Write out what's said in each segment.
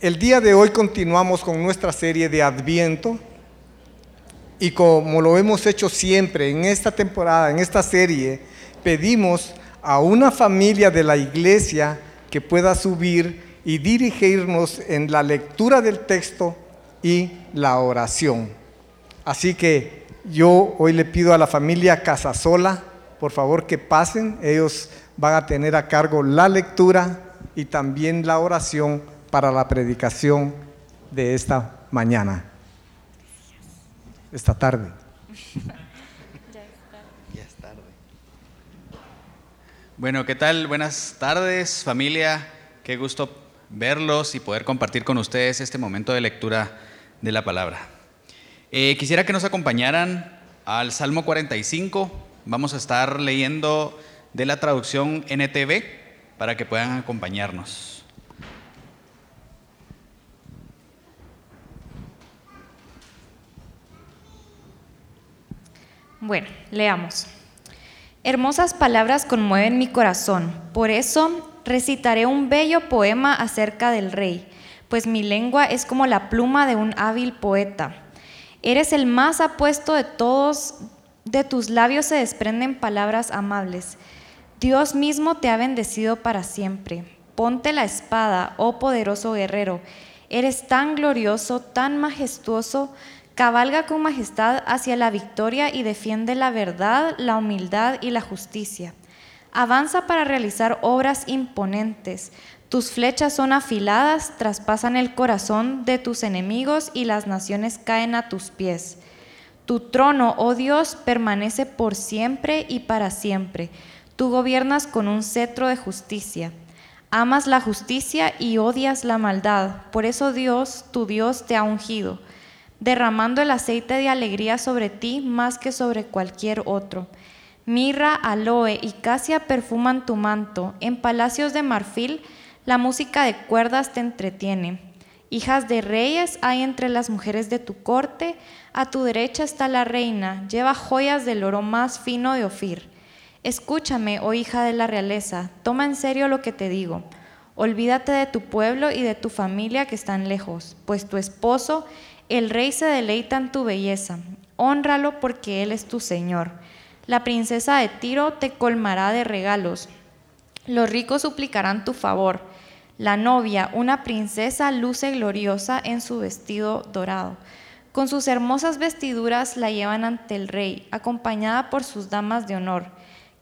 El día de hoy continuamos con nuestra serie de Adviento y como lo hemos hecho siempre en esta temporada, en esta serie, pedimos a una familia de la iglesia que pueda subir y dirigirnos en la lectura del texto y la oración. Así que yo hoy le pido a la familia Casasola, por favor que pasen, ellos van a tener a cargo la lectura y también la oración para la predicación de esta mañana, esta tarde. Ya es tarde. Bueno, ¿qué tal? Buenas tardes, familia. Qué gusto verlos y poder compartir con ustedes este momento de lectura de la palabra. Eh, quisiera que nos acompañaran al Salmo 45. Vamos a estar leyendo de la traducción NTV para que puedan acompañarnos. Bueno, leamos. Hermosas palabras conmueven mi corazón, por eso recitaré un bello poema acerca del rey, pues mi lengua es como la pluma de un hábil poeta. Eres el más apuesto de todos, de tus labios se desprenden palabras amables. Dios mismo te ha bendecido para siempre. Ponte la espada, oh poderoso guerrero. Eres tan glorioso, tan majestuoso, Cabalga con majestad hacia la victoria y defiende la verdad, la humildad y la justicia. Avanza para realizar obras imponentes. Tus flechas son afiladas, traspasan el corazón de tus enemigos y las naciones caen a tus pies. Tu trono, oh Dios, permanece por siempre y para siempre. Tú gobiernas con un cetro de justicia. Amas la justicia y odias la maldad. Por eso Dios, tu Dios, te ha ungido derramando el aceite de alegría sobre ti más que sobre cualquier otro. Mirra, aloe y casia perfuman tu manto. En palacios de marfil la música de cuerdas te entretiene. Hijas de reyes hay entre las mujeres de tu corte. A tu derecha está la reina, lleva joyas del oro más fino de Ofir. Escúchame, oh hija de la realeza, toma en serio lo que te digo. Olvídate de tu pueblo y de tu familia que están lejos, pues tu esposo el rey se deleita en tu belleza, honralo porque él es tu Señor. La princesa de Tiro te colmará de regalos, los ricos suplicarán tu favor. La novia, una princesa, luce gloriosa en su vestido dorado. Con sus hermosas vestiduras la llevan ante el rey, acompañada por sus damas de honor.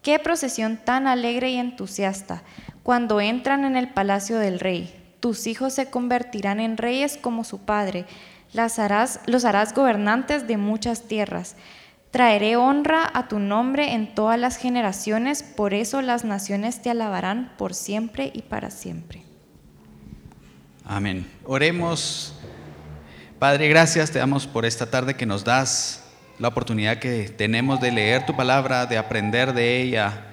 Qué procesión tan alegre y entusiasta cuando entran en el palacio del rey. Tus hijos se convertirán en reyes como su padre harás, los harás gobernantes de muchas tierras. Traeré honra a tu nombre en todas las generaciones, por eso las naciones te alabarán por siempre y para siempre. Amén. Oremos. Padre, gracias te damos por esta tarde que nos das la oportunidad que tenemos de leer tu palabra, de aprender de ella,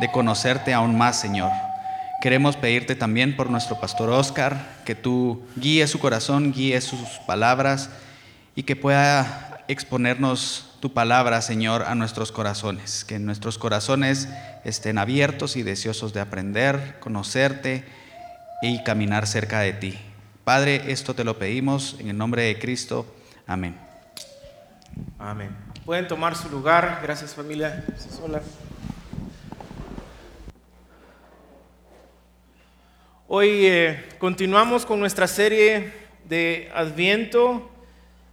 de conocerte aún más, Señor. Queremos pedirte también por nuestro pastor Oscar, que tú guíes su corazón, guíes sus palabras y que pueda exponernos tu palabra, Señor, a nuestros corazones. Que nuestros corazones estén abiertos y deseosos de aprender, conocerte y caminar cerca de ti. Padre, esto te lo pedimos en el nombre de Cristo. Amén. Amén. Pueden tomar su lugar. Gracias familia. Hoy eh, continuamos con nuestra serie de Adviento,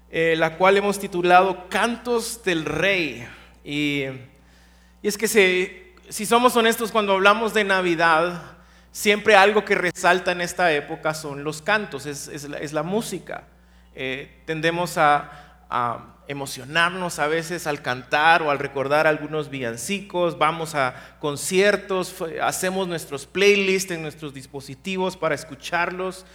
eh, la cual hemos titulado Cantos del Rey. Y, es que si somos honestos, cuando hablamos de Navidad, siempre algo que resalta en esta época son los cantos, es, la, música. Eh, tendemos a emocionarnos a veces al cantar o al recordar algunos villancicos, vamos a conciertos, hacemos nuestros playlists en nuestros dispositivos para escucharlos.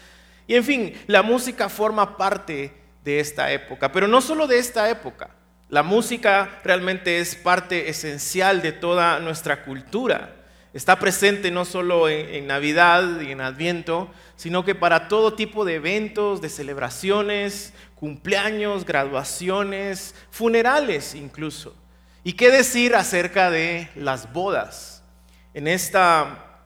Y en fin, la música forma parte de esta época, pero no solo de esta época. La música realmente es parte esencial de toda nuestra cultura. Está presente no solo en, Navidad y en Adviento, sino que para todo tipo de eventos, de celebraciones, cumpleaños, graduaciones, funerales incluso. ¿Y qué decir acerca de las bodas? En esta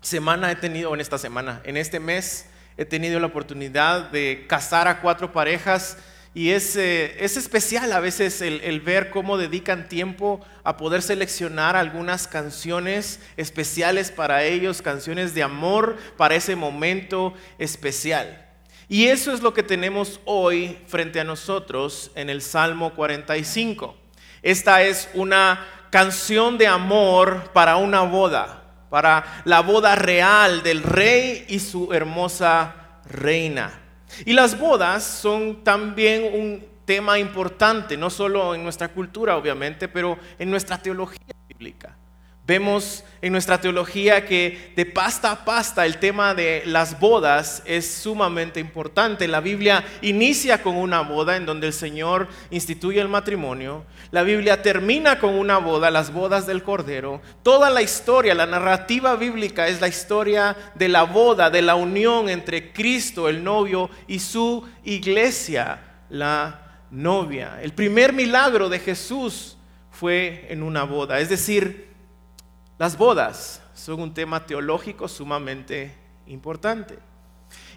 semana he tenido, en esta semana, en este mes he tenido la oportunidad de casar a cuatro parejas y es, eh, es especial a veces el, el, ver cómo dedican tiempo a poder seleccionar algunas canciones especiales para ellos, canciones de amor para ese momento especial. Y eso es lo que tenemos hoy frente a nosotros en el Salmo 45. Esta es una canción de amor para una boda, para la boda real del rey y su hermosa reina. Y las bodas son también un tema importante, no solo en nuestra cultura, obviamente, pero en nuestra teología bíblica. Vemos en nuestra teología que de pasta a pasta el tema de las bodas es sumamente importante. La Biblia inicia con una boda en donde el Señor instituye el matrimonio. La Biblia termina con una boda, las bodas del Cordero. Toda la historia, la narrativa bíblica es la historia de la boda, de la unión entre Cristo, el novio, y su iglesia, la novia. El primer milagro de Jesús fue en una boda, es decir, las bodas son un tema teológico sumamente importante.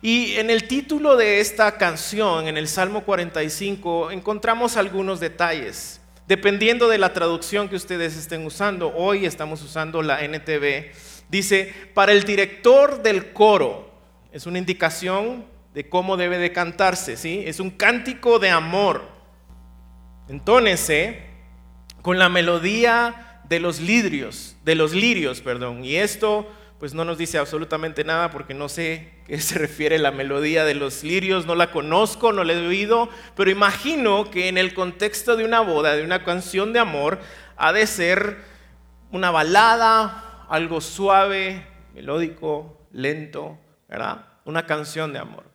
Y en el título de esta canción, en el Salmo 45, encontramos algunos detalles. Dependiendo de la traducción que ustedes estén usando, hoy estamos usando la NTV, dice, para el director del coro, es una indicación de cómo debe de cantarse, ¿sí? Es un cántico de amor. Entónese con la melodía de los lirios, de los lirios, perdón. Y esto pues no nos dice absolutamente nada porque no sé qué se refiere la melodía de los lirios, no la conozco, no la he oído, pero imagino que en el contexto de una boda, de una canción de amor, ha de ser una balada, algo suave, melódico, lento, ¿verdad? Una canción de amor.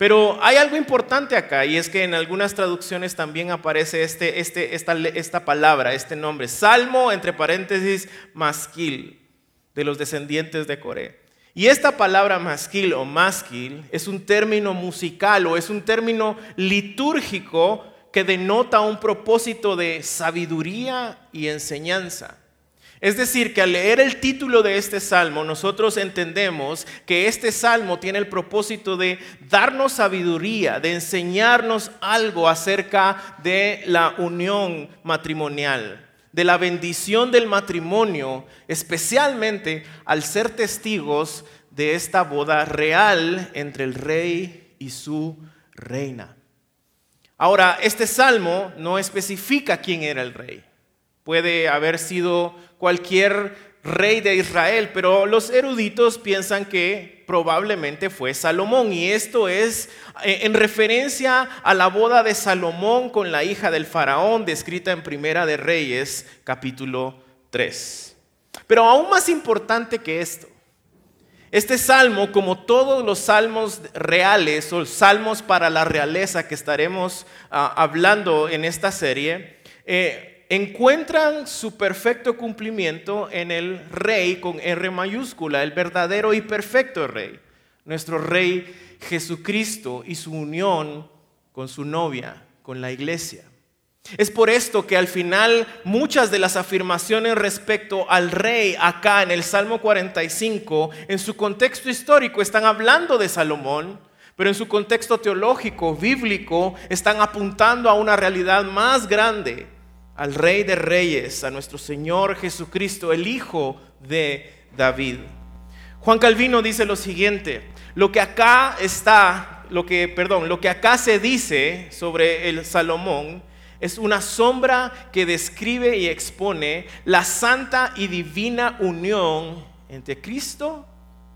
Pero hay algo importante acá y es que en algunas traducciones también aparece este, este, esta, esta palabra, este nombre, Salmo, entre paréntesis, masquil, de los descendientes de Coré. Y esta palabra masquil o masquil es un término musical o es un término litúrgico que denota un propósito de sabiduría y enseñanza. Es decir, que al leer el título de este salmo, nosotros entendemos que este salmo tiene el propósito de darnos sabiduría, de enseñarnos algo acerca de la unión matrimonial, de la bendición del matrimonio, especialmente al ser testigos de esta boda real entre el rey y su reina. Ahora, este salmo no especifica quién era el rey. Puede haber sido cualquier rey de Israel, pero los eruditos piensan que probablemente fue Salomón y esto es eh, en referencia a la boda de Salomón con la hija del faraón descrita en Primera de Reyes capítulo 3. Pero aún más importante que esto, este salmo, como todos los salmos reales o salmos para la realeza que estaremos ah, hablando en esta serie, eh, encuentran su perfecto cumplimiento en el rey con R mayúscula, el verdadero y perfecto rey, nuestro rey Jesucristo y su unión con su novia, con la iglesia. Es por esto que al final muchas de las afirmaciones respecto al rey acá en el Salmo 45, en su contexto histórico, están hablando de Salomón, pero en su contexto teológico, bíblico, están apuntando a una realidad más grande al Rey de Reyes, a nuestro Señor Jesucristo, el Hijo de David. Juan Calvino dice lo siguiente, lo que acá está, lo que, perdón, lo que acá se dice sobre el Salomón es una sombra que describe y expone la santa y divina unión entre Cristo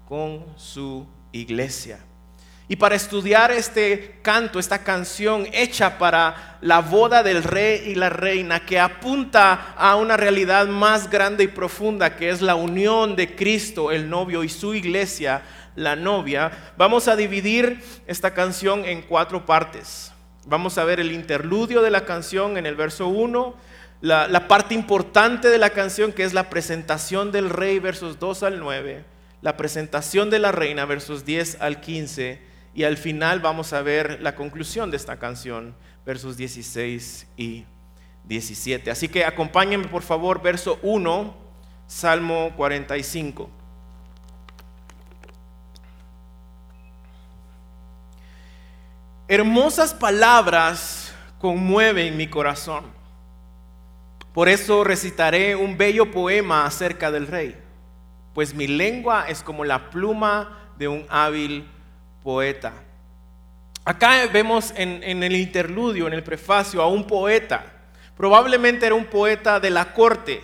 con su iglesia. Y para estudiar este canto, esta canción hecha para la boda del rey y la reina, que apunta a una realidad más grande y profunda, que es la unión de Cristo, el novio, y su iglesia, la novia, vamos a dividir esta canción en cuatro partes. Vamos a ver el interludio de la canción en el verso 1, la, parte importante de la canción, que es la presentación del rey, versos 2 al 9, la presentación de la reina, versos 10 al 15 y al final vamos a ver la conclusión de esta canción, versos 16 y 17. Así que acompáñenme por favor, verso 1, Salmo 45. hermosas palabras conmueven mi corazón. Por eso recitaré un bello poema acerca del rey, pues mi lengua es como la pluma de un hábil poeta. Acá vemos en, el interludio, en el prefacio, a un poeta. Probablemente era un poeta de la corte,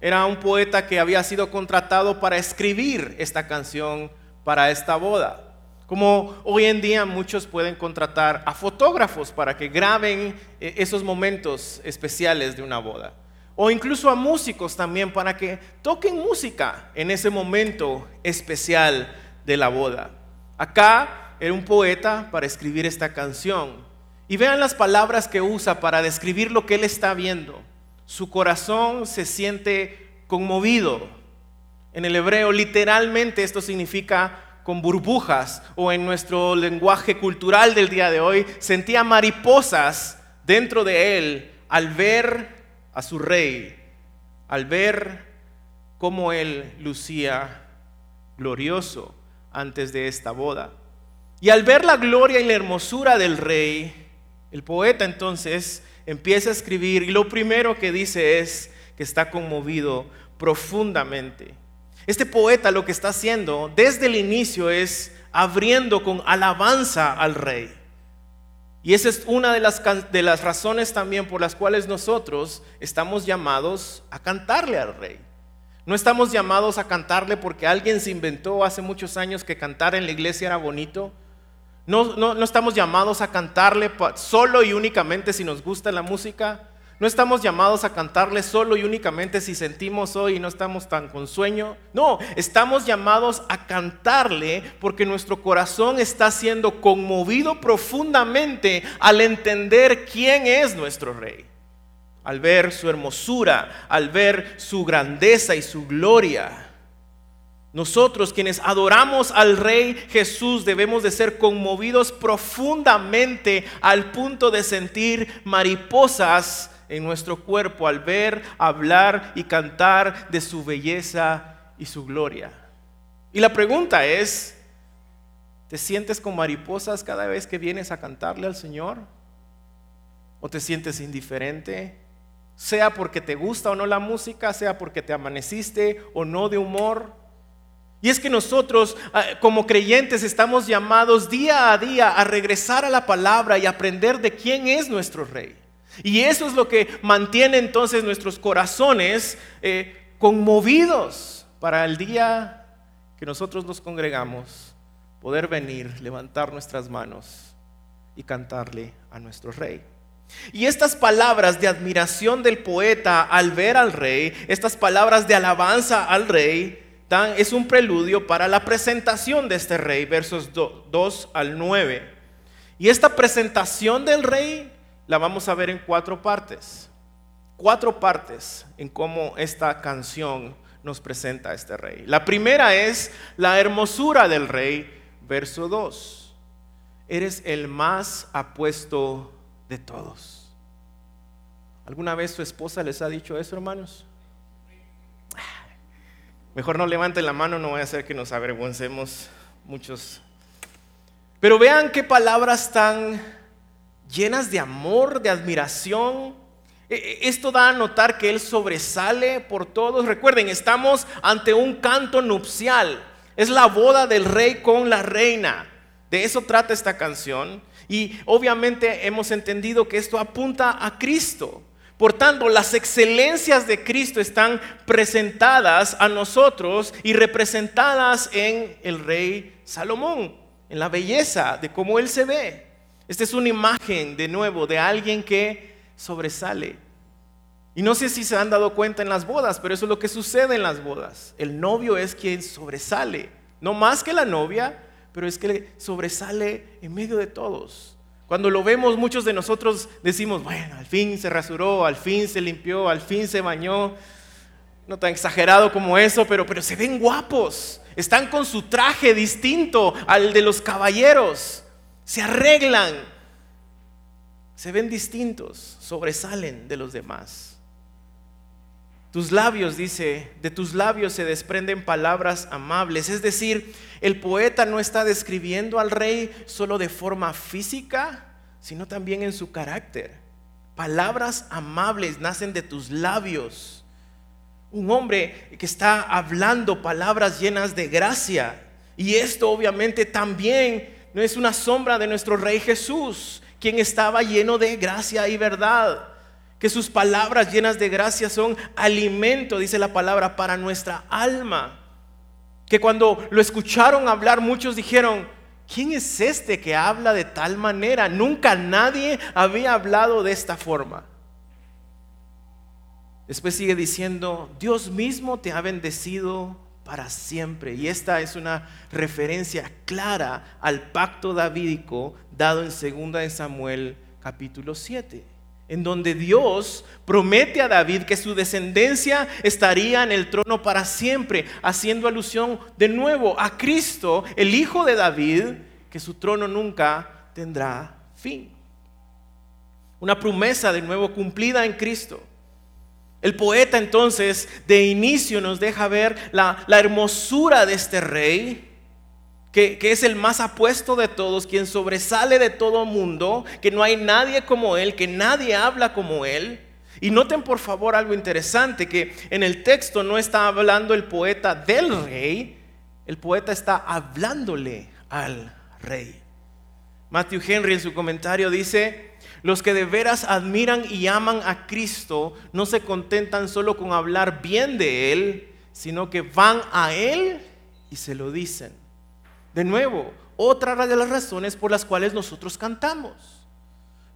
era un poeta que había sido contratado para escribir esta canción para esta boda. Como hoy en día muchos pueden contratar a fotógrafos para que graben eh, esos momentos especiales de una boda. O incluso a músicos también para que toquen música en ese momento especial de la boda. Acá era un poeta para escribir esta canción. Y vean las palabras que usa para describir lo que él está viendo. Su corazón se siente conmovido. En el hebreo literalmente esto significa con burbujas o en nuestro lenguaje cultural del día de hoy, sentía mariposas dentro de él al ver a su rey, al ver cómo él lucía glorioso antes de esta boda. Y al ver la gloria y la hermosura del rey, el poeta entonces empieza a escribir y lo primero que dice es que está conmovido profundamente. Este poeta lo que está haciendo desde el inicio es abriendo con alabanza al rey. Y esa es una de las, de las razones también por las cuales nosotros estamos llamados a cantarle al rey. No estamos llamados a cantarle porque alguien se inventó hace muchos años que cantar en la iglesia era bonito. No, no, no estamos llamados a cantarle solo y únicamente si nos gusta la música. No estamos llamados a cantarle solo y únicamente si sentimos hoy y no estamos tan con sueño. No, estamos llamados a cantarle porque nuestro corazón está siendo conmovido profundamente al entender quién es nuestro rey. Al ver su hermosura, al ver su grandeza y su gloria. Nosotros quienes adoramos al Rey Jesús debemos de ser conmovidos profundamente al punto de sentir mariposas en nuestro cuerpo al ver, hablar y cantar de su belleza y su gloria. Y la pregunta es, ¿te sientes con mariposas cada vez que vienes a cantarle al Señor? ¿O te sientes indiferente? Sea porque te gusta o no la música, sea porque te amaneciste o no de humor. Y es que nosotros ah, como creyentes estamos llamados día a día a regresar a la palabra y aprender de quién es nuestro rey. Y eso es lo que mantiene entonces nuestros corazones eh, conmovidos para el día que nosotros nos congregamos, poder venir, levantar nuestras manos y cantarle a nuestro rey. Y estas palabras de admiración del poeta al ver al rey, estas palabras de alabanza al rey, dan, es un preludio para la presentación de este rey, versos 2 al 9. Y esta presentación del rey la vamos a ver en cuatro partes. Cuatro partes en cómo esta canción nos presenta a este rey. La primera es la hermosura del rey, verso 2. Eres el más apuesto de todos. ¿Alguna vez su esposa les ha dicho eso, hermanos? Mejor no levanten la mano, no voy a hacer que nos avergoncemos muchos. Pero vean qué palabras tan llenas de amor, de admiración. E, e, esto da a notar que Él sobresale por todos. Recuerden, estamos ante un canto nupcial. Es la boda del rey con la reina. De eso trata esta canción. Y obviamente hemos entendido que esto apunta a Cristo. Por tanto, las excelencias de Cristo están presentadas a nosotros y representadas en el rey Salomón, en la belleza de cómo él se ve. Esta es una imagen de nuevo de alguien que sobresale. Y no sé si se han dado cuenta en las bodas, pero eso es lo que sucede en las bodas. El novio es quien sobresale, no más que la novia, pero es que sobresale en medio de todos. Cuando lo vemos, muchos de nosotros decimos, bueno, al fin se rasuró, al fin se limpió, al fin se bañó. No tan exagerado como eso, pero, pero se ven guapos. Están con su traje distinto al de los caballeros se arreglan, se ven distintos, sobresalen de los demás. Tus labios, dice, de tus labios se desprenden palabras amables. Es decir, el poeta no está describiendo al rey solo de forma física, sino también en su carácter. Palabras amables nacen de tus labios. Un hombre que está hablando palabras llenas de gracia. Y esto obviamente también no es una sombra de nuestro rey Jesús, quien estaba lleno de gracia y verdad que sus palabras llenas de gracia son alimento, dice la palabra, para nuestra alma. Que cuando lo escucharon hablar, muchos dijeron, ¿quién es este que habla de tal manera? Nunca nadie había hablado de esta forma. Después sigue diciendo, Dios mismo te ha bendecido para siempre. Y esta es una referencia clara al pacto davídico dado en 2 Samuel capítulo 7 en donde Dios promete a David que su descendencia estaría en el trono para siempre, haciendo alusión de nuevo a Cristo, el Hijo de David, que su trono nunca tendrá fin. Una promesa de nuevo cumplida en Cristo. El poeta entonces de inicio nos deja ver la, la hermosura de este rey, que, es el más apuesto de todos, quien sobresale de todo mundo, que no hay nadie como Él, que nadie habla como Él. Y noten por favor algo interesante, que en el texto no está hablando el poeta del rey, el poeta está hablándole al rey. Matthew Henry en su comentario dice, los que de veras admiran y aman a Cristo no se contentan solo con hablar bien de Él, sino que van a Él y se lo dicen. De nuevo, otra de las razones por las cuales nosotros cantamos.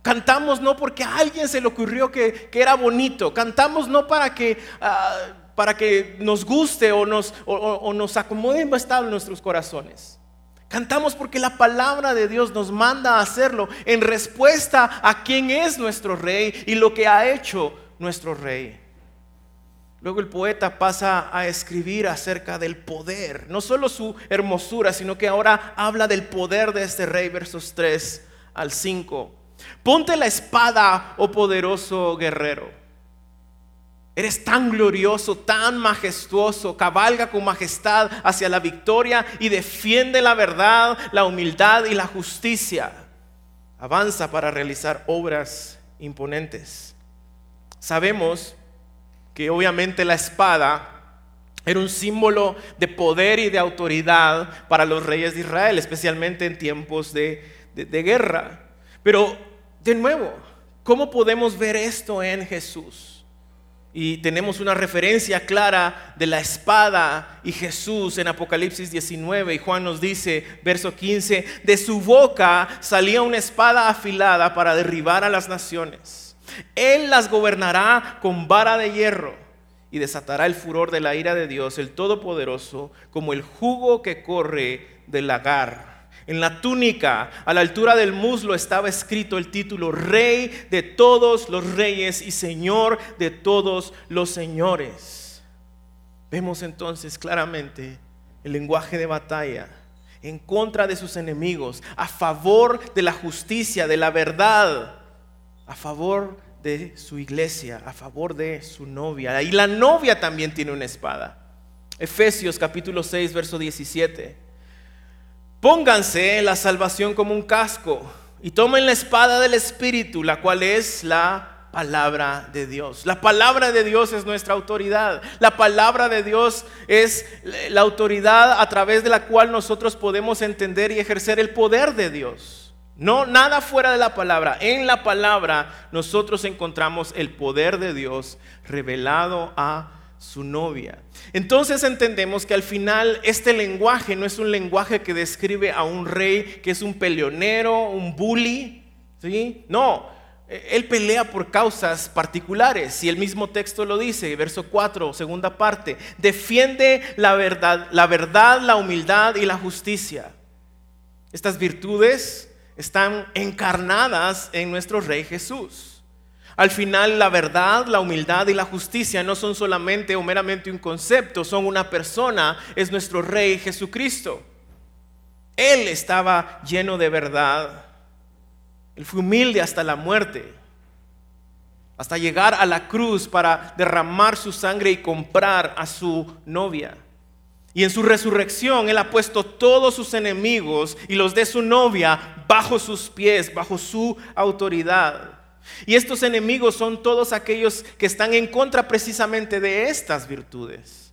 Cantamos no porque a alguien se le ocurrió que, era bonito. Cantamos no para que, ah, para que nos guste o nos, o, nos acomode en nuestros corazones. Cantamos porque la palabra de Dios nos manda a hacerlo en respuesta a quién es nuestro rey y lo que ha hecho nuestro rey. Luego el poeta pasa a escribir acerca del poder, no solo su hermosura, sino que ahora habla del poder de este rey, versos 3 al 5. Ponte la espada, oh poderoso guerrero. Eres tan glorioso, tan majestuoso, cabalga con majestad hacia la victoria y defiende la verdad, la humildad y la justicia. Avanza para realizar obras imponentes. Sabemos que obviamente la espada era un símbolo de poder y de autoridad para los reyes de Israel, especialmente en tiempos de, guerra. Pero, de nuevo, ¿cómo podemos ver esto en Jesús? Y tenemos una referencia clara de la espada y Jesús en Apocalipsis 19. Y Juan nos dice, verso 15, de su boca salía una espada afilada para derribar a las naciones. Él las gobernará con vara de hierro y desatará el furor de la ira de Dios, el Todopoderoso, como el jugo que corre del lagar. En la túnica, a la altura del muslo, estaba escrito el título Rey de todos los reyes y Señor de todos los señores. Vemos entonces claramente el lenguaje de batalla en contra de sus enemigos, a favor de la justicia, de la verdad, a favor de su iglesia, a favor de su novia. Y la novia también tiene una espada. Efesios capítulo 6, verso 17. Pónganse la salvación como un casco y tomen la espada del Espíritu, la cual es la palabra de Dios. La palabra de Dios es nuestra autoridad. La palabra de Dios es la autoridad a través de la cual nosotros podemos entender y ejercer el poder de Dios. No, nada fuera de la palabra. En la palabra nosotros encontramos el poder de Dios revelado a su novia. Entonces entendemos que al final este lenguaje no es un lenguaje que describe a un rey que es un peleonero, un bully. ¿sí? No, él pelea por causas particulares. Y el mismo texto lo dice, verso 4, segunda parte. Defiende la verdad, la verdad, la humildad y la justicia. Estas virtudes están encarnadas en nuestro Rey Jesús. Al final la verdad, la humildad y la justicia no son solamente o meramente un concepto, son una persona, es nuestro Rey Jesucristo. Él estaba lleno de verdad. Él fue humilde hasta la muerte. hasta llegar a la cruz para derramar su sangre y comprar a su novia. Y en su resurrección Él ha puesto todos sus enemigos y los de su novia bajo sus pies, bajo su autoridad. Y estos enemigos son todos aquellos que están en contra precisamente de estas virtudes.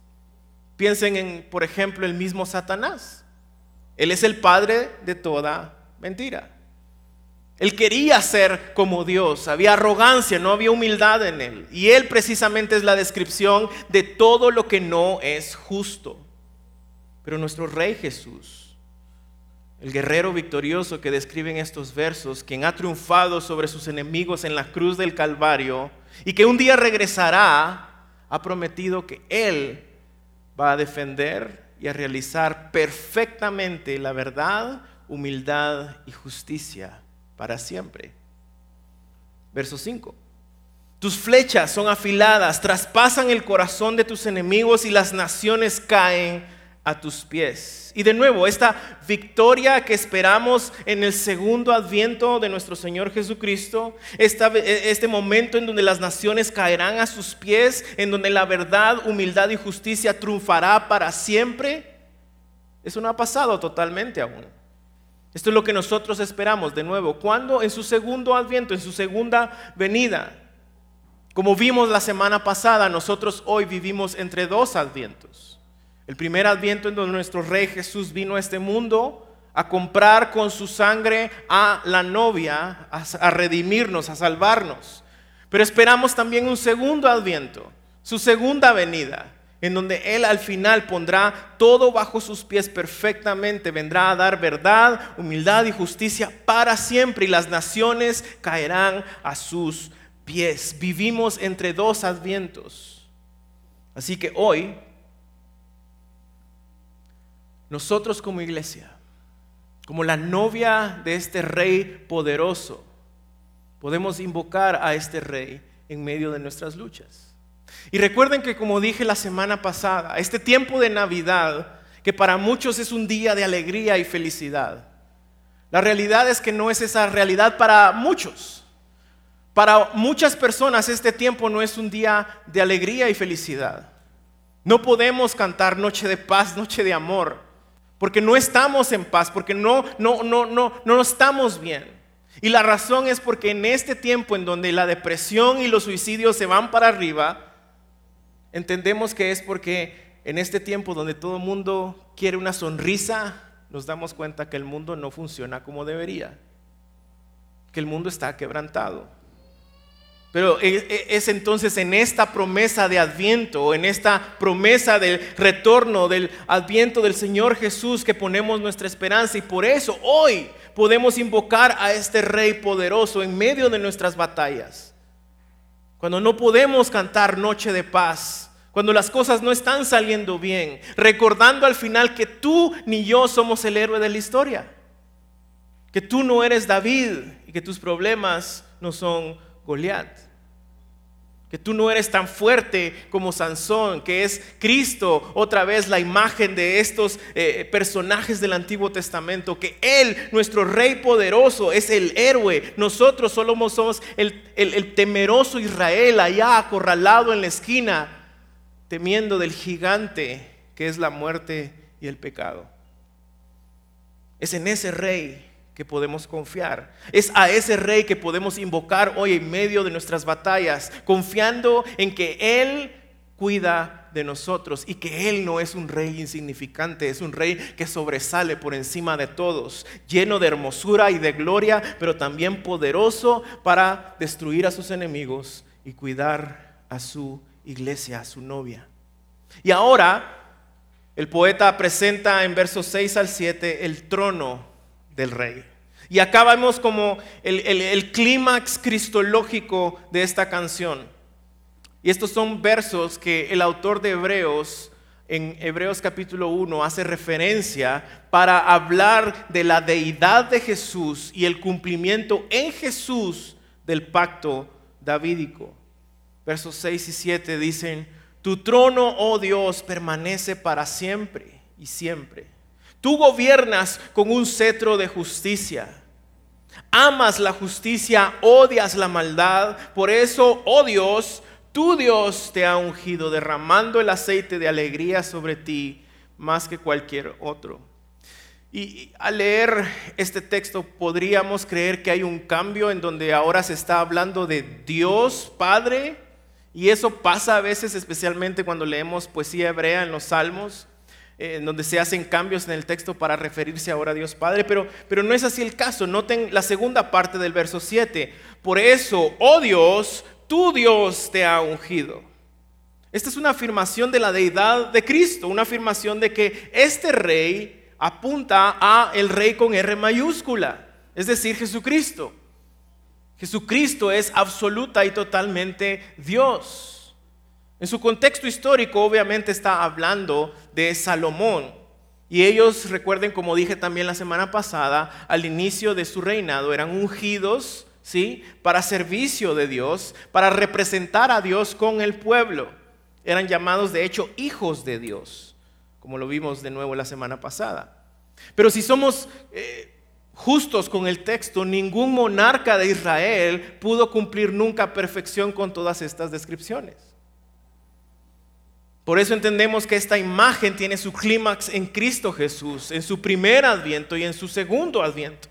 Piensen en, por ejemplo, el mismo Satanás. Él es el padre de toda mentira. Él quería ser como Dios, había arrogancia, no había humildad en él. Y él precisamente es la descripción de todo lo que no es justo. Pero nuestro Rey Jesús, el guerrero victorioso que describen estos versos, quien ha triunfado sobre sus enemigos en la cruz del Calvario y que un día regresará, ha prometido que Él va a defender y a realizar perfectamente la verdad, humildad y justicia para siempre. Verso 5. Tus flechas son afiladas, traspasan el corazón de tus enemigos y las naciones caen a tus pies. Y de nuevo, esta victoria que esperamos en el segundo adviento de nuestro Señor Jesucristo, este momento en donde las naciones caerán a sus pies, en donde la verdad, humildad y justicia triunfará para siempre, eso no ha pasado totalmente aún. Esto es lo que nosotros esperamos de nuevo. cuando En su segundo adviento, en su segunda venida. Como vimos la semana pasada, nosotros hoy vivimos entre dos advientos. El primer adviento en donde nuestro Rey Jesús vino a este mundo a comprar con su sangre a la novia, a, redimirnos, a salvarnos. Pero esperamos también un segundo adviento, su segunda venida, en donde Él al final pondrá todo bajo sus pies perfectamente, vendrá a dar verdad, humildad y justicia para siempre y las naciones caerán a sus pies. Vivimos entre dos advientos. Así que hoy nosotros como iglesia, como la novia de este rey poderoso, podemos invocar a este rey en medio de nuestras luchas. Y recuerden que como dije la semana pasada, este tiempo de Navidad, que para muchos es un día de alegría y felicidad, la realidad es que no es esa realidad para muchos. Para muchas personas este tiempo no es un día de alegría y felicidad. No podemos cantar noche de paz, noche de amor porque no estamos en paz, porque no, no, no, no, no estamos bien. Y la razón es porque en este tiempo en donde la depresión y los suicidios se van para arriba, entendemos que es porque en este tiempo donde todo el mundo quiere una sonrisa, nos damos cuenta que el mundo no funciona como debería, que el mundo está quebrantado. Pero es entonces en esta promesa de adviento, en esta promesa del retorno del adviento del Señor Jesús que ponemos nuestra esperanza y por eso hoy podemos invocar a este Rey poderoso en medio de nuestras batallas. Cuando no podemos cantar noche de paz, cuando las cosas no están saliendo bien, recordando al final que tú ni yo somos el héroe de la historia, que tú no eres David y que tus problemas no son Goliat. Que tú no eres tan fuerte como Sansón, que es Cristo, otra vez la imagen de estos eh, personajes del Antiguo Testamento, que Él, nuestro Rey poderoso, es el héroe. Nosotros solo somos el, el temeroso Israel allá acorralado en la esquina, temiendo del gigante que es la muerte y el pecado. Es en ese Rey que podemos confiar. Es a ese rey que podemos invocar hoy en medio de nuestras batallas, confiando en que Él cuida de nosotros y que Él no es un rey insignificante, es un rey que sobresale por encima de todos, lleno de hermosura y de gloria, pero también poderoso para destruir a sus enemigos y cuidar a su iglesia, a su novia. Y ahora el poeta presenta en versos 6 al 7 el trono del rey. Y acá vemos como el, clímax cristológico de esta canción. Y estos son versos que el autor de Hebreos, en Hebreos capítulo 1, hace referencia para hablar de la deidad de Jesús y el cumplimiento en Jesús del pacto davídico. Versos 6 y 7 dicen, tu trono, oh Dios, permanece para siempre y siempre. Tú gobiernas con un cetro de justicia. Amas la justicia, odias la maldad. Por eso, oh Dios, tu Dios te ha ungido, derramando el aceite de alegría sobre ti más que cualquier otro. Y al leer este texto podríamos creer que hay un cambio en donde ahora se está hablando de Dios Padre, y eso pasa a veces especialmente cuando leemos poesía hebrea en los salmos, en donde se hacen cambios en el texto para referirse ahora a Dios Padre, pero, pero no es así el caso. Noten la segunda parte del verso 7. Por eso, oh Dios, tu Dios te ha ungido. Esta es una afirmación de la deidad de Cristo, una afirmación de que este rey apunta a el rey con R mayúscula, es decir, Jesucristo. Jesucristo es absoluta y totalmente Dios. En su contexto histórico obviamente está hablando de Salomón. Y ellos, recuerden como dije también la semana pasada, al inicio de su reinado eran ungidos, ¿sí? Para servicio de Dios, para representar a Dios con el pueblo. Eran llamados de hecho hijos de Dios como lo vimos de nuevo la semana pasada. Pero si somos eh, justos con el texto, ningún monarca de Israel pudo cumplir nunca perfección con todas estas descripciones. Por eso entendemos que esta imagen tiene su clímax en Cristo Jesús, en su primer adviento y en su segundo adviento.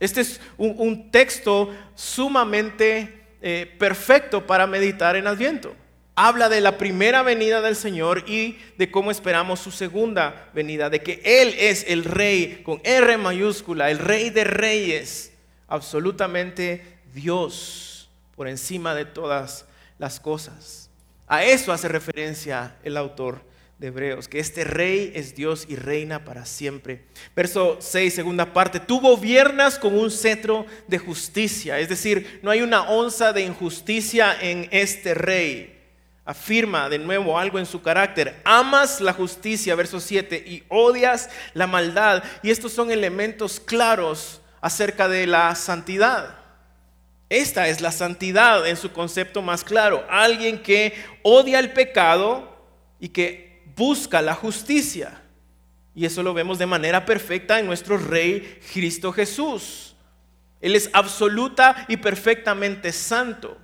Este es un, texto sumamente eh, perfecto para meditar en adviento habla de la primera venida del Señor y de cómo esperamos su segunda venida, de que Él es el rey con R mayúscula, el rey de reyes, absolutamente Dios por encima de todas las cosas. A eso hace referencia el autor de Hebreos, que este rey es Dios y reina para siempre. Verso 6, segunda parte, tú gobiernas con un cetro de justicia, es decir, no hay una onza de injusticia en este rey afirma de nuevo algo en su carácter. Amas la justicia, verso 7, y odias la maldad. Y estos son elementos claros acerca de la santidad. Esta es la santidad en su concepto más claro. Alguien que odia el pecado y que busca la justicia. Y eso lo vemos de manera perfecta en nuestro Rey Cristo Jesús. Él es absoluta y perfectamente santo.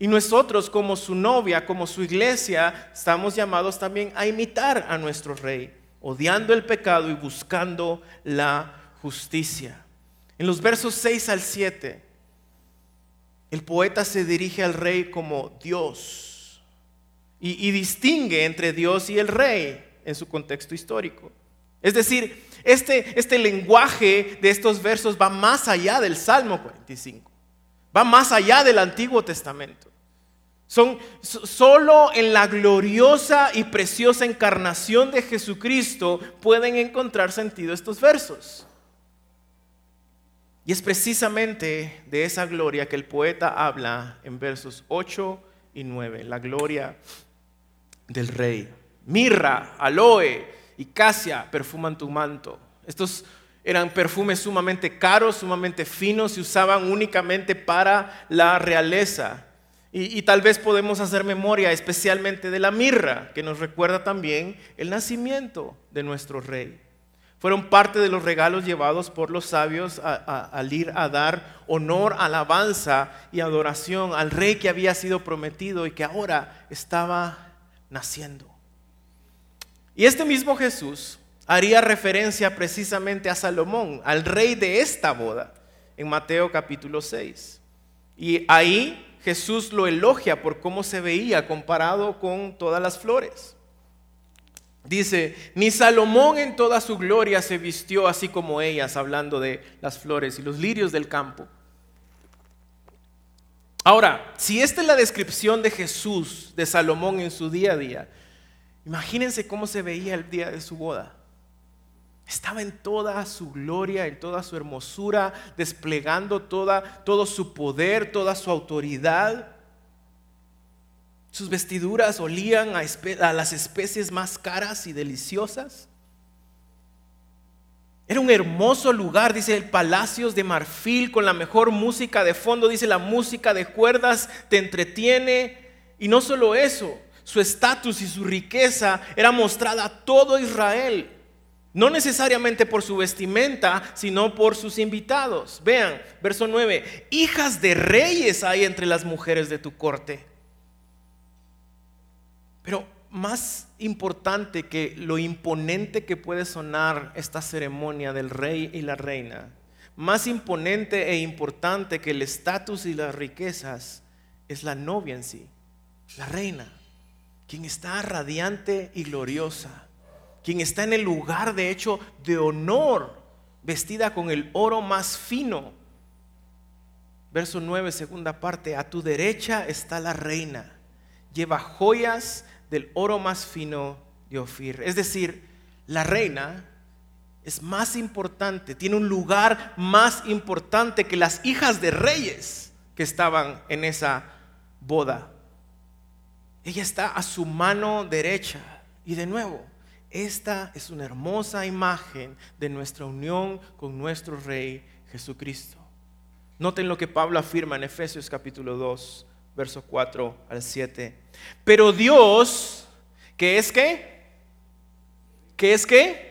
Y nosotros como su novia, como su iglesia, estamos llamados también a imitar a nuestro rey, odiando el pecado y buscando la justicia. En los versos 6 al 7, el poeta se dirige al rey como Dios y, distingue entre Dios y el rey en su contexto histórico. Es decir, este, este lenguaje de estos versos va más allá del Salmo 45, va más allá del Antiguo Testamento. Son solo en la gloriosa y preciosa encarnación de Jesucristo pueden encontrar sentido estos versos. Y es precisamente de esa gloria que el poeta habla en versos 8 y 9, la gloria del rey. Mirra, aloe y casia perfuman tu manto. Estos eran perfumes sumamente caros, sumamente finos, se usaban únicamente para la realeza. Y, tal vez podemos hacer memoria especialmente de la mirra, que nos recuerda también el nacimiento de nuestro rey. Fueron parte de los regalos llevados por los sabios al ir a dar honor, alabanza y adoración al rey que había sido prometido y que ahora estaba naciendo. Y este mismo Jesús haría referencia precisamente a Salomón, al rey de esta boda, en Mateo capítulo 6. Y ahí Jesús lo elogia por cómo se veía comparado con todas las flores. Dice, ni Salomón en toda su gloria se vistió así como ellas, hablando de las flores y los lirios del campo. Ahora, si esta es la descripción de Jesús, de Salomón en su día a día, imagínense cómo se veía el día de su boda. Estaba en toda su gloria, en toda su hermosura, desplegando toda, todo su poder, toda su autoridad. Sus vestiduras olían a, las especies más caras y deliciosas. Era un hermoso lugar, dice el Palacios de Marfil, con la mejor música de fondo, dice la música de cuerdas te entretiene. Y no solo eso, su estatus y su riqueza era mostrada a todo Israel. No necesariamente por su vestimenta, sino por sus invitados. Vean, verso 9, hijas de reyes hay entre las mujeres de tu corte. Pero más importante que lo imponente que puede sonar esta ceremonia del rey y la reina, más imponente e importante que el estatus y las riquezas, es la novia en sí, la reina, quien está radiante y gloriosa, quien está en el lugar de hecho de honor, vestida con el oro más fino. Verso 9, segunda parte, a tu derecha está la reina, lleva joyas del oro más fino de Ofir. Es decir, la reina es más importante, tiene un lugar más importante que las hijas de reyes que estaban en esa boda. Ella está a su mano derecha. Y de nuevo, esta es una hermosa imagen de nuestra unión con nuestro Rey Jesucristo. Noten lo que Pablo afirma en Efesios capítulo 2, verso 4 al 7. Pero Dios, ¿qué es qué? ¿Qué es qué?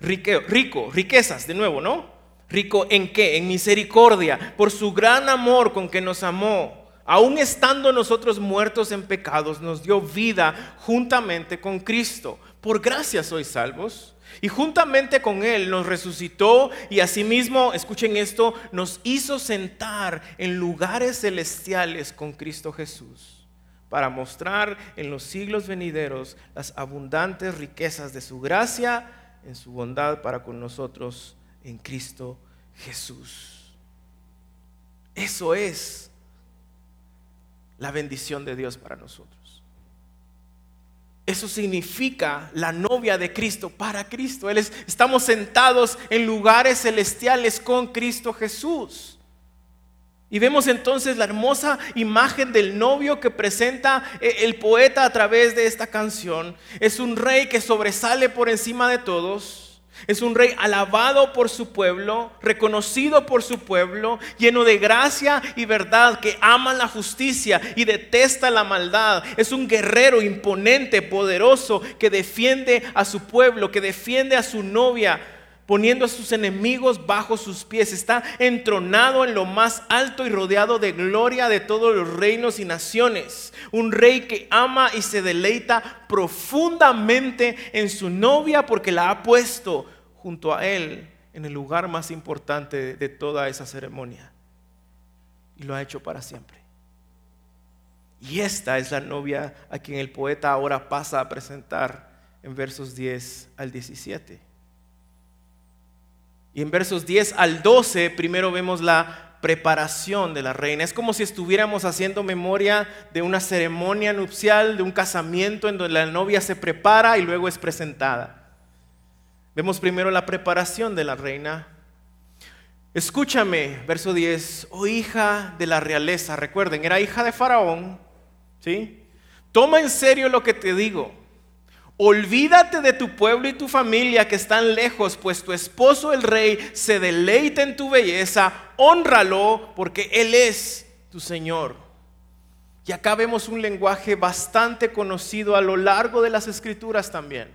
Rico, rico, riquezas, de nuevo, ¿no? Rico en qué? En misericordia, por su gran amor con que nos amó. Aún estando nosotros muertos en pecados, nos dio vida juntamente con Cristo. Por gracia sois salvos y juntamente con Él nos resucitó y asimismo, escuchen esto, nos hizo sentar en lugares celestiales con Cristo Jesús para mostrar en los siglos venideros las abundantes riquezas de su gracia en su bondad para con nosotros en Cristo Jesús. Eso es la bendición de Dios para nosotros. Eso significa la novia de Cristo para Cristo. estamos sentados en lugares celestiales con Cristo Jesús. Y vemos entonces la hermosa imagen del novio que presenta eh, el poeta a través de esta canción. Es un rey que sobresale por encima de todos es un rey alabado por su pueblo, reconocido por su pueblo, lleno de gracia y verdad, que ama la justicia y detesta la maldad. Es un guerrero imponente, poderoso, que defiende a su pueblo, que defiende a su novia, poniendo a sus enemigos bajo sus pies. Está entronado en lo más alto y rodeado de gloria de todos los reinos y naciones. Un rey que ama y se deleita profundamente en su novia porque la ha puesto junto a Él en el lugar más importante de toda esa ceremonia. Y lo ha hecho para siempre. Y esta es la novia a quien el poeta ahora pasa a presentar en versos 10 al 17. Y en versos 10 al 12 primero vemos la preparación de la reina. Es como si estuviéramos haciendo memoria de una ceremonia nupcial, de un casamiento en donde la novia se prepara y luego es presentada. Vemos primero la preparación de la reina. Escúchame, verso 10, oh hija de la realeza, recuerden, era hija de Faraón, ¿sí? Toma en serio lo que te digo. Olvídate de tu pueblo y tu familia que están lejos, pues tu esposo el rey se deleita en tu belleza, honralo porque él es tu Señor. Y acá vemos un lenguaje bastante conocido a lo largo de las escrituras también.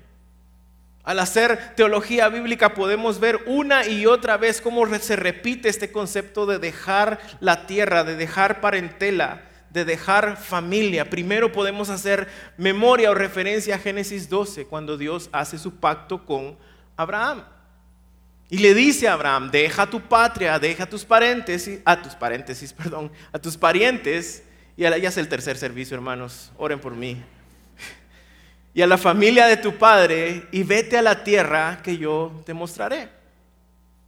Al hacer teología bíblica podemos ver una y otra vez cómo se repite este concepto de dejar la tierra, de dejar parentela, de dejar familia. Primero podemos hacer memoria o referencia a Génesis 12, cuando Dios hace su pacto con Abraham. Y le dice a Abraham, deja tu patria, deja tus paréntesis, a tus paréntesis, perdón, a tus parientes. Y ya es el tercer servicio, hermanos. Oren por mí y a la familia de tu padre y vete a la tierra que yo te mostraré.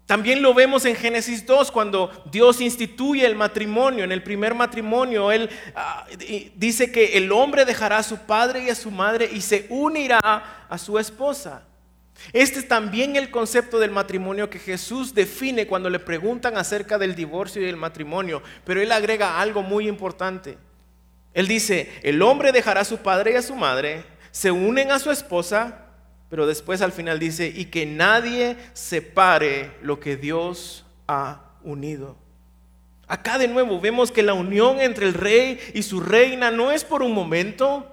También lo vemos en Génesis 2 cuando Dios instituye el matrimonio. En el primer matrimonio Él ah, dice que el hombre dejará a su padre y a su madre y se unirá a su esposa. Este es también el concepto del matrimonio que Jesús define cuando le preguntan acerca del divorcio y del matrimonio. Pero Él agrega algo muy importante. Él dice, el hombre dejará a su padre y a su madre se unen a su esposa, pero después al final dice, y que nadie separe lo que Dios ha unido. Acá de nuevo vemos que la unión entre el rey y su reina no es por un momento,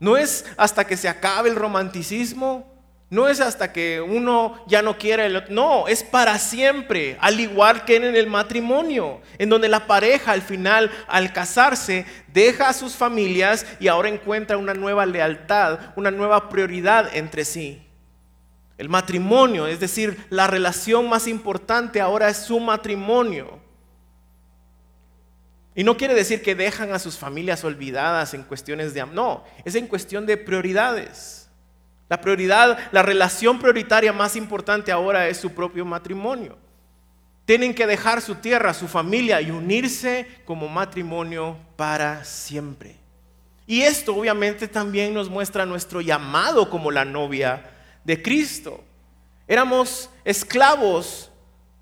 no es hasta que se acabe el romanticismo, No es hasta que uno ya no quiere el otro. No, es para siempre. Al igual que en el matrimonio, en donde la pareja al final, al casarse, deja a sus familias y ahora encuentra una nueva lealtad, una nueva prioridad entre sí. El matrimonio, es decir, la relación más importante ahora es su matrimonio. Y no quiere decir que dejan a sus familias olvidadas en cuestiones de... No, es en cuestión de prioridades. La prioridad, la relación prioritaria más importante ahora es su propio matrimonio. Tienen que dejar su tierra, su familia y unirse como matrimonio para siempre. Y esto obviamente también nos muestra nuestro llamado como la novia de Cristo. Éramos esclavos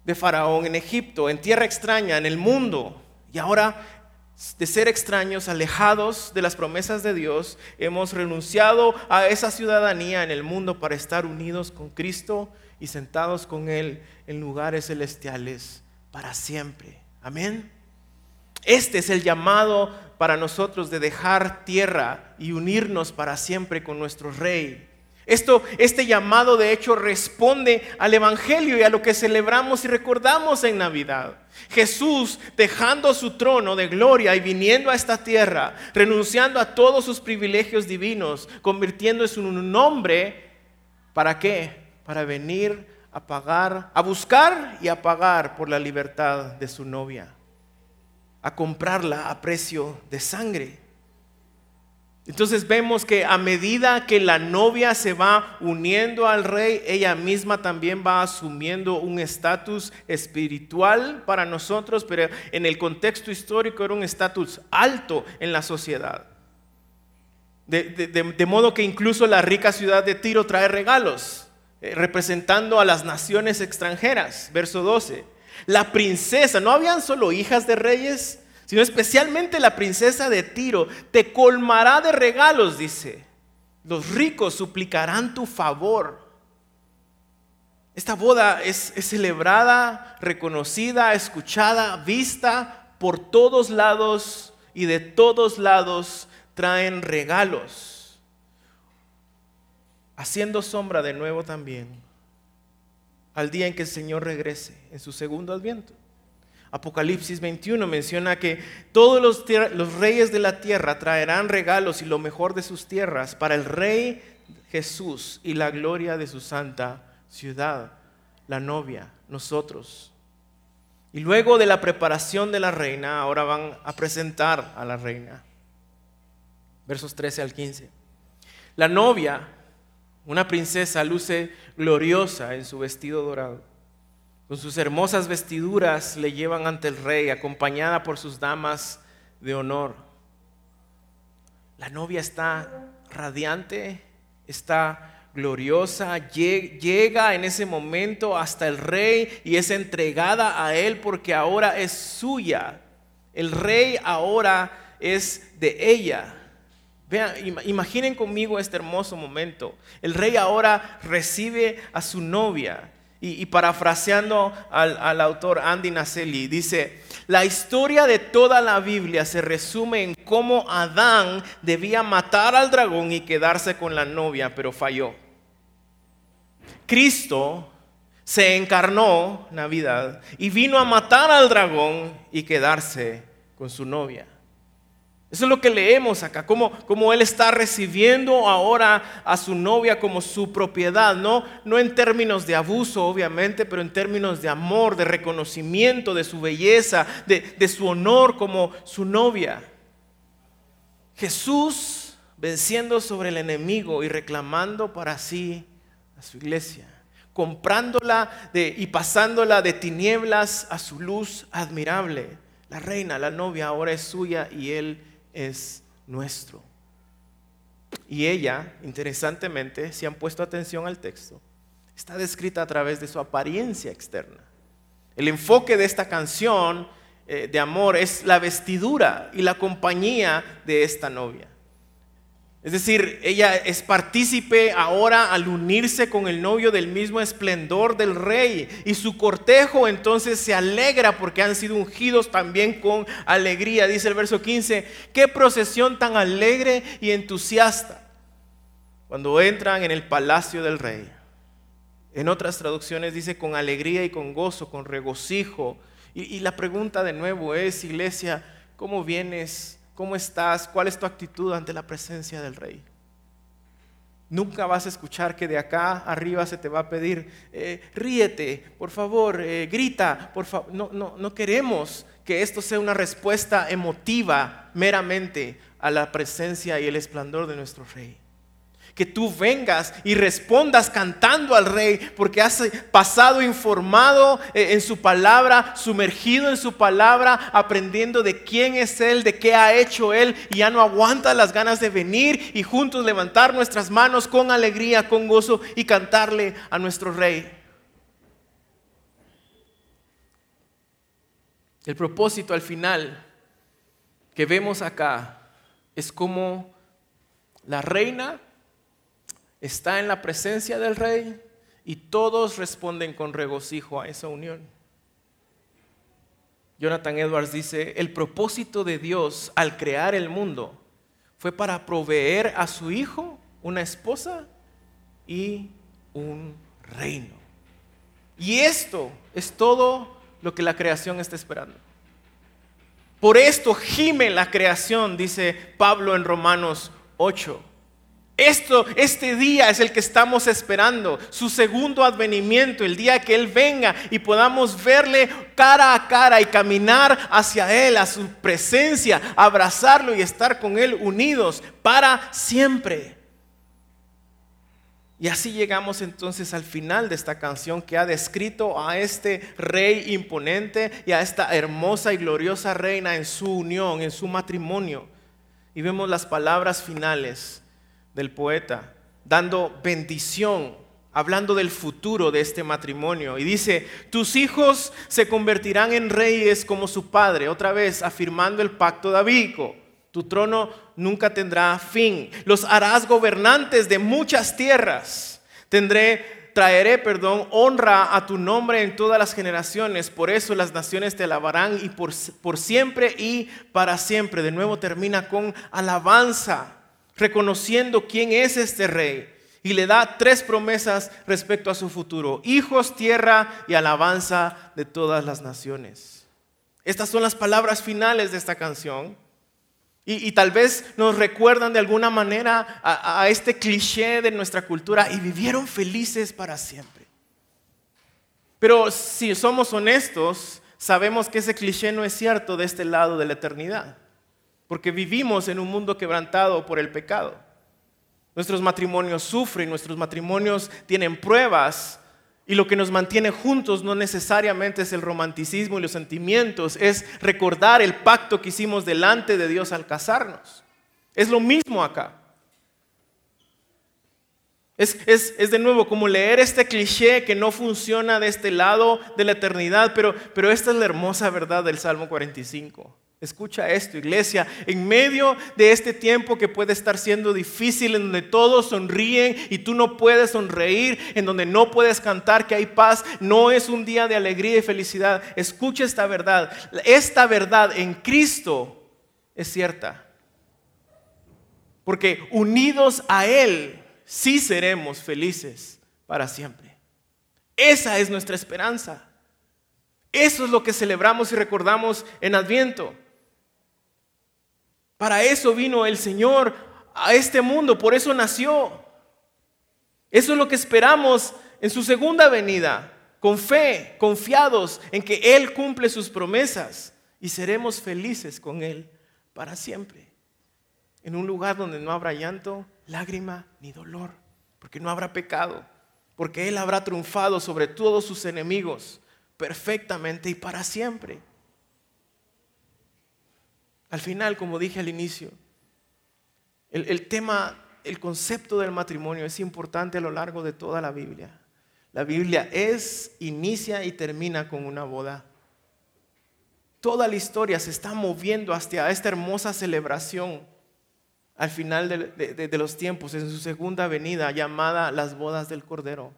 de Faraón en Egipto, en tierra extraña, en el mundo. Y ahora, de ser extraños, alejados de las promesas de Dios, hemos renunciado a esa ciudadanía en el mundo para estar unidos con Cristo y sentados con Él en lugares celestiales para siempre. Amén. Este es el llamado para nosotros de dejar tierra y unirnos para siempre con nuestro Rey. Esto, este llamado de hecho responde al Evangelio y a lo que celebramos y recordamos en Navidad. Jesús dejando su trono de gloria y viniendo a esta tierra, renunciando a todos sus privilegios divinos, convirtiéndose en un hombre, ¿para qué? Para venir a pagar, a buscar y a pagar por la libertad de su novia, a comprarla a precio de sangre. Entonces vemos que a medida que la novia se va uniendo al rey, ella misma también va asumiendo un estatus espiritual para nosotros, pero en el contexto histórico era un estatus alto en la sociedad. De, modo que incluso la rica ciudad de Tiro trae regalos, eh, representando a las naciones extranjeras. Verso 12. La princesa, ¿no habían solo hijas de reyes? Sino especialmente la princesa de Tiro, te colmará de regalos, dice. Los ricos suplicarán tu favor. Esta boda es, celebrada, reconocida, escuchada, vista por todos lados y de todos lados traen regalos, haciendo sombra de nuevo también al día en que el Señor regrese en su segundo adviento. Apocalipsis 21 menciona que todos los, reyes de la tierra traerán regalos y lo mejor de sus tierras para el rey Jesús y la gloria de su santa ciudad, la novia, nosotros. Y luego de la preparación de la reina, ahora van a presentar a la reina. Versos 13 al 15. La novia, una princesa, luce gloriosa en su vestido dorado con sus hermosas vestiduras le llevan ante el rey, acompañada por sus damas de honor. La novia está radiante, está gloriosa, llega en ese momento hasta el rey y es entregada a él porque ahora es suya. El rey ahora es de ella. Vean, imaginen conmigo este hermoso momento. El rey ahora recibe a su novia y, parafraseando al, autor Andy Naselli, dice, la historia de toda la Biblia se resume en cómo Adán debía matar al dragón y quedarse con la novia, pero falló. Cristo se encarnó, Navidad, y vino a matar al dragón y quedarse con su novia. Eso es lo que leemos acá, como, él está recibiendo ahora a su novia como su propiedad, no, no en términos de abuso, obviamente, pero en términos de amor, de reconocimiento de su belleza, de, de su honor como su novia. Jesús venciendo sobre el enemigo y reclamando para sí a su iglesia, comprándola de, y pasándola de tinieblas a su luz admirable. La reina, la novia, ahora es suya y él es nuestro. Y ella, interesantemente, si han puesto atención al texto, está descrita a través de su apariencia externa. El enfoque de esta canción eh, de amor es la vestidura y la compañía de esta novia. Es decir, ella es partícipe ahora al unirse con el novio del mismo esplendor del rey. Y su cortejo entonces se alegra porque han sido ungidos también con alegría. Dice el verso 15, qué procesión tan alegre y entusiasta cuando entran en el palacio del rey. En otras traducciones dice con alegría y con gozo, con regocijo. Y, la pregunta de nuevo es, iglesia, ¿cómo vienes? ¿Cómo estás? ¿Cuál es tu actitud ante la presencia del Rey? Nunca vas a escuchar que de acá arriba se te va a pedir, eh, ríete, por favor, eh, grita, por favor. No, no, no queremos que esto sea una respuesta emotiva meramente a la presencia y el esplendor de nuestro Rey que tú vengas y respondas cantando al rey, porque has pasado informado eh, en su palabra, sumergido en su palabra, aprendiendo de quién es Él, de qué ha hecho Él, y ya no aguanta las ganas de venir y juntos levantar nuestras manos con alegría, con gozo y cantarle a nuestro rey. El propósito al final que vemos acá es como la reina está en la presencia del rey y todos responden con regocijo a esa unión. Jonathan Edwards dice, el propósito de Dios al crear el mundo fue para proveer a su hijo una esposa y un reino. Y esto es todo lo que la creación está esperando. Por esto gime la creación, dice Pablo en Romanos 8. Esto, este día es el que estamos esperando, su segundo advenimiento, el día que Él venga y podamos verle cara a cara y caminar hacia Él, a su presencia, abrazarlo y estar con Él unidos para siempre. Y así llegamos entonces al final de esta canción que ha descrito a este rey imponente y a esta hermosa y gloriosa reina en su unión, en su matrimonio. Y vemos las palabras finales del poeta, dando bendición, hablando del futuro de este matrimonio. Y dice, tus hijos se convertirán en reyes como su padre, otra vez afirmando el pacto davídico. Tu trono nunca tendrá fin. Los harás gobernantes de muchas tierras. Tendré traeré, perdón, honra a tu nombre en todas las generaciones. Por eso las naciones te alabarán y por, por siempre y para siempre. De nuevo termina con alabanza reconociendo quién es este rey y le da tres promesas respecto a su futuro, hijos, tierra y alabanza de todas las naciones. Estas son las palabras finales de esta canción. Y, tal vez nos recuerdan de alguna manera a, a este cliché de nuestra cultura y vivieron felices para siempre. Pero si somos honestos, sabemos que ese cliché no es cierto de este lado de la eternidad porque vivimos en un mundo quebrantado por el pecado. Nuestros matrimonios sufren, nuestros matrimonios tienen pruebas y lo que nos mantiene juntos no necesariamente es el romanticismo y los sentimientos, es recordar el pacto que hicimos delante de Dios al casarnos. Es lo mismo acá. Es, es, de nuevo como leer este cliché que no funciona de este lado de la eternidad, pero, pero esta es la hermosa verdad del Salmo 45. Escucha esto, iglesia, en medio de este tiempo que puede estar siendo difícil, en donde todos sonríen y tú no puedes sonreír, en donde no puedes cantar que hay paz, no es un día de alegría y felicidad. Escucha esta verdad. Esta verdad en Cristo es cierta. Porque unidos a Él sí seremos felices para siempre. Esa es nuestra esperanza. Eso es lo que celebramos y recordamos en Adviento. Para eso vino el Señor a este mundo, por eso nació. Eso es lo que esperamos en su segunda venida, con fe, confiados en que Él cumple sus promesas y seremos felices con Él para siempre. En un lugar donde no habrá llanto, lágrima ni dolor, porque no habrá pecado, porque Él habrá triunfado sobre todos sus enemigos perfectamente y para siempre. Al final, como dije al inicio, el, tema, el concepto del matrimonio es importante a lo largo de toda la Biblia. La Biblia es, inicia y termina con una boda. Toda la historia se está moviendo hacia esta hermosa celebración al final de los tiempos, en su segunda venida llamada las bodas del Cordero.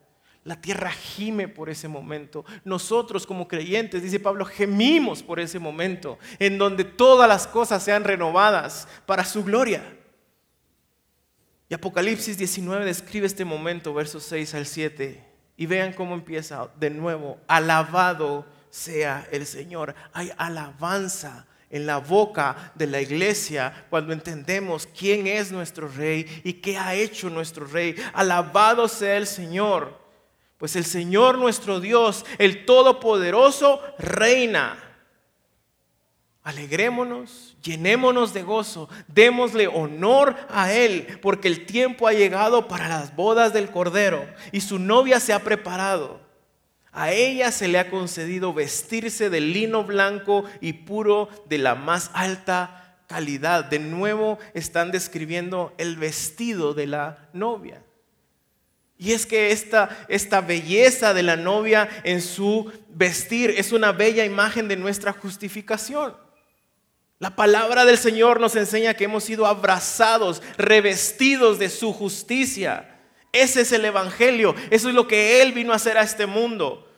La tierra gime por ese momento. Nosotros como creyentes, dice Pablo, gemimos por ese momento en donde todas las cosas sean renovadas para su gloria. Y Apocalipsis 19 describe este momento, versos 6 al 7. Y vean cómo empieza de nuevo. Alabado sea el Señor. Hay alabanza en la boca de la iglesia cuando entendemos quién es nuestro rey y qué ha hecho nuestro rey. Alabado sea el Señor. Pues el Señor nuestro Dios, el Todopoderoso, reina. Alegrémonos, llenémonos de gozo, démosle honor a Él, porque el tiempo ha llegado para las bodas del Cordero y su novia se ha preparado. A ella se le ha concedido vestirse de lino blanco y puro de la más alta calidad. De nuevo están describiendo el vestido de la novia. Y es que esta, esta belleza de la novia en su vestir es una bella imagen de nuestra justificación. La palabra del Señor nos enseña que hemos sido abrazados, revestidos de su justicia. Ese es el Evangelio. Eso es lo que Él vino a hacer a este mundo.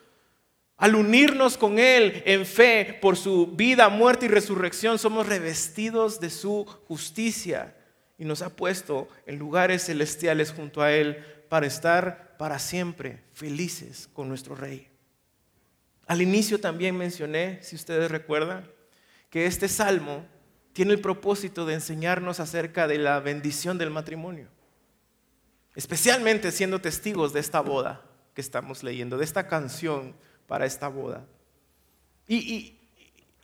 Al unirnos con Él en fe por su vida, muerte y resurrección, somos revestidos de su justicia y nos ha puesto en lugares celestiales junto a Él para estar para siempre felices con nuestro Rey. Al inicio también mencioné, si ustedes recuerdan, que este salmo tiene el propósito de enseñarnos acerca de la bendición del matrimonio, especialmente siendo testigos de esta boda que estamos leyendo, de esta canción para esta boda. Y,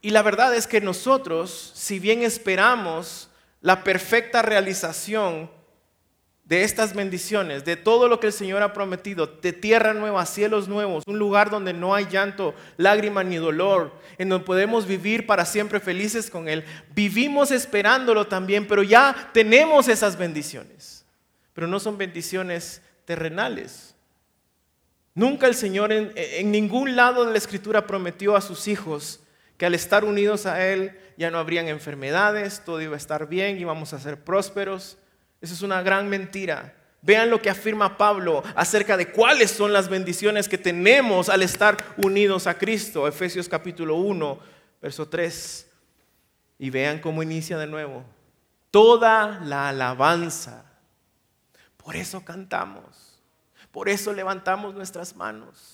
la verdad es que nosotros, si bien esperamos la perfecta realización de estas bendiciones, de todo lo que el Señor ha prometido, de tierra nueva, cielos nuevos, un lugar donde no hay llanto, lágrima ni dolor, en donde podemos vivir para siempre felices con Él. Vivimos esperándolo también, pero ya tenemos esas bendiciones. Pero no son bendiciones terrenales, Nunca el Señor en, ningún lado de la Escritura prometió a sus hijos que al estar unidos a Él ya no habrían enfermedades, todo iba a estar bien, íbamos a ser prósperos. Eso es una gran mentira. Vean lo que afirma Pablo acerca de cuáles son las bendiciones que tenemos al estar unidos a Cristo. Efesios capítulo 1, verso 3. Y vean cómo inicia de nuevo. Toda la alabanza. Por eso cantamos. Por eso levantamos nuestras manos.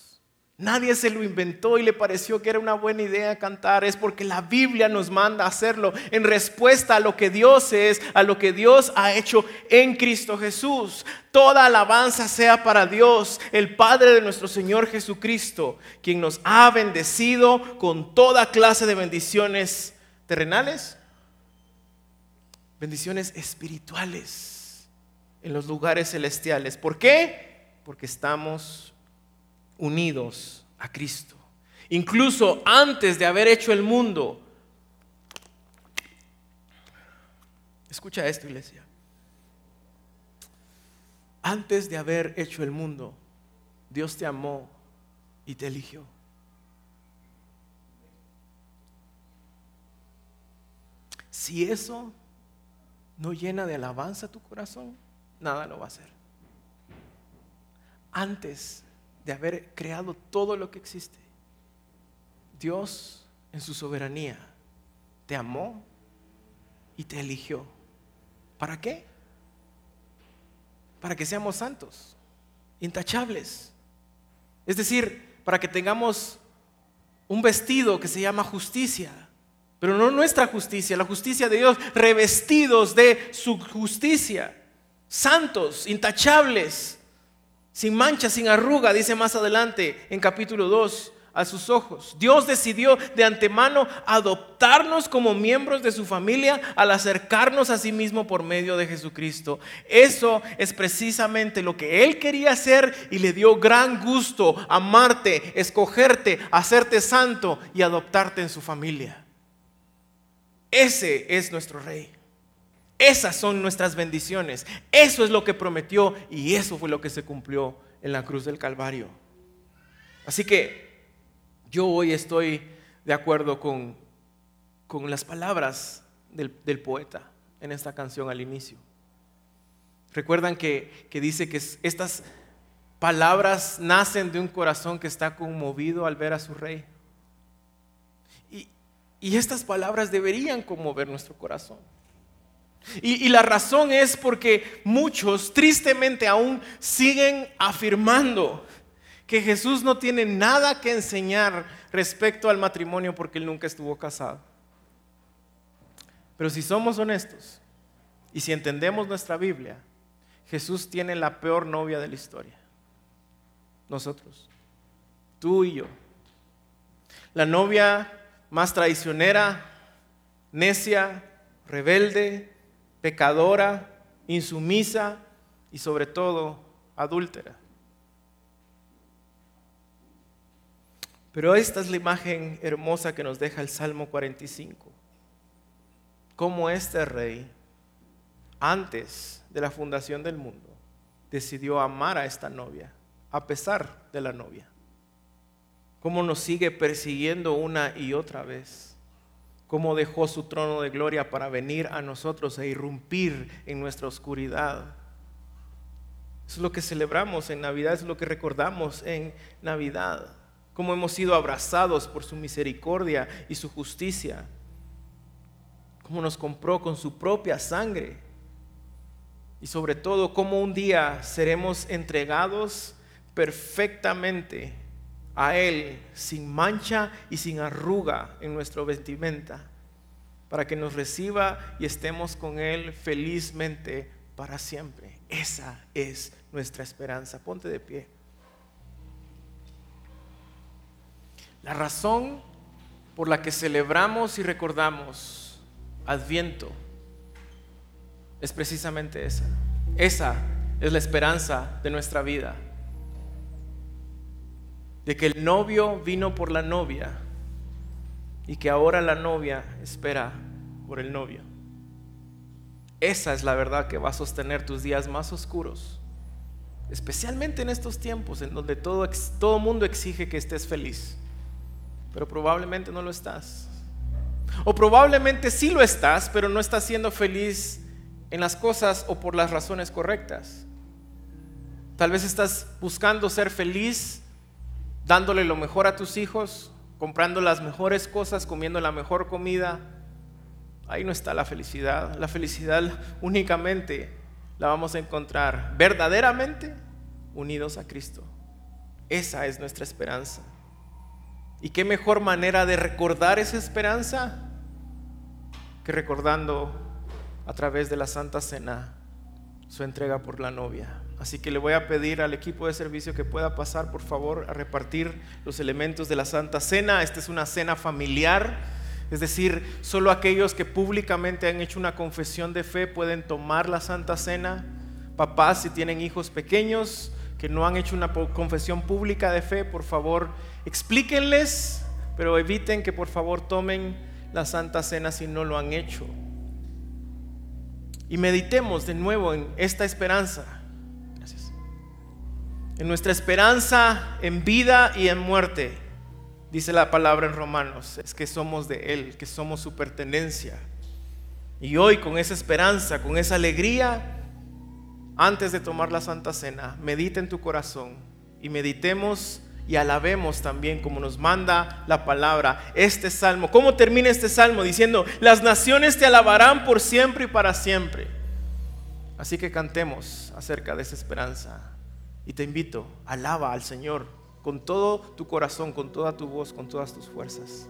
Nadie se lo inventó y le pareció que era una buena idea cantar. Es porque la Biblia nos manda hacerlo en respuesta a lo que Dios es, a lo que Dios ha hecho en Cristo Jesús. Toda alabanza sea para Dios, el Padre de nuestro Señor Jesucristo, quien nos ha bendecido con toda clase de bendiciones terrenales, bendiciones espirituales en los lugares celestiales. ¿Por qué? Porque estamos unidos a Cristo. Incluso antes de haber hecho el mundo. Escucha esto, iglesia. Antes de haber hecho el mundo, Dios te amó y te eligió. Si eso no llena de alabanza tu corazón, nada lo va a hacer antes de haber creado todo lo que existe, Dios en su soberanía te amó y te eligió. ¿Para qué? Para que seamos santos, intachables. Es decir, para que tengamos un vestido que se llama justicia, pero no nuestra justicia, la justicia de Dios, revestidos de su justicia, santos, intachables, sin mancha, sin arruga, dice más adelante en capítulo 2 a sus ojos. Dios decidió de antemano adoptarnos como miembros de su familia al acercarnos a sí mismo por medio de Jesucristo. Eso es precisamente lo que Él quería hacer y le dio gran gusto amarte, escogerte, hacerte santo y adoptarte en su familia. Ese es nuestro Rey. Esas son nuestras bendiciones. Eso es lo que prometió y eso fue lo que se cumplió en la cruz del Calvario. Así que yo hoy estoy de acuerdo con, con las palabras del, poeta en esta canción al inicio. Recuerdan que, dice que estas palabras nacen de un corazón que está conmovido al ver a su rey. Y, y estas palabras deberían conmover nuestro corazón. Y, la razón es porque muchos tristemente aún siguen afirmando que Jesús no tiene nada que enseñar respecto al matrimonio porque él nunca estuvo casado. Pero si somos honestos y si entendemos nuestra Biblia, Jesús tiene la peor novia de la historia. Nosotros, tú y yo. La novia más traicionera, necia, rebelde, pecadora, insumisa y sobre todo adúltera. Pero esta es la imagen hermosa que nos deja el Salmo 45. Como este rey, antes de la fundación del mundo, decidió amar a esta novia, a pesar de la novia. Cómo nos sigue persiguiendo una y otra vez. Cómo dejó su trono de gloria para venir a nosotros e irrumpir en nuestra oscuridad. Eso es lo que celebramos en Navidad, es lo que recordamos en Navidad. Cómo hemos sido abrazados por su misericordia y su justicia, cómo nos compró con su propia sangre. Y sobre todo cómo un día seremos entregados perfectamente a Él sin mancha y sin arruga en nuestra vestimenta, para que nos reciba y estemos con Él felizmente para siempre. Esa es nuestra esperanza. Ponte de pie. La razón por la que celebramos y recordamos Adviento es precisamente esa. Esa es la esperanza de nuestra vida. De que el novio vino por la novia y que ahora la novia espera por el novio. Esa es la verdad que va a sostener tus días más oscuros, especialmente en estos tiempos en donde todo, todo mundo exige que estés feliz pero probablemente no lo estás. O probablemente sí lo estás, pero no estás siendo feliz en las cosas o por las razones correctas. Tal vez estás buscando ser feliz dándole lo mejor a tus hijos, comprando las mejores cosas, comiendo la mejor comida. Ahí no está la felicidad. La felicidad únicamente la vamos a encontrar verdaderamente unidos a Cristo. Esa es nuestra esperanza. ¿Y qué mejor manera de recordar esa esperanza que recordando a través de la Santa Cena su entrega por la novia? Así que le voy a pedir al equipo de servicio que pueda pasar, por favor, a repartir los elementos de la Santa Cena. Esta es una cena familiar, es decir, solo aquellos que públicamente han hecho una confesión de fe pueden tomar la Santa Cena. Papás, si tienen hijos pequeños, que no han hecho una confesión pública de fe, por favor, explíquenles, pero eviten que por favor tomen la Santa Cena si no lo han hecho. Y meditemos de nuevo en esta esperanza. En nuestra esperanza en vida y en muerte. Dice la palabra en Romanos, es que somos de Él, que somos su pertenencia. Y hoy con esa esperanza, con esa alegría, antes de tomar la Santa Cena, medita en tu corazón y meditemos y alabemos también como nos manda la palabra este salmo. ¿Cómo termina este salmo? Diciendo, las naciones te alabarán por siempre y para siempre. Así que cantemos acerca de esa esperanza. Y te invito, alaba al Señor con todo tu corazón, con toda tu voz, con todas tus fuerzas.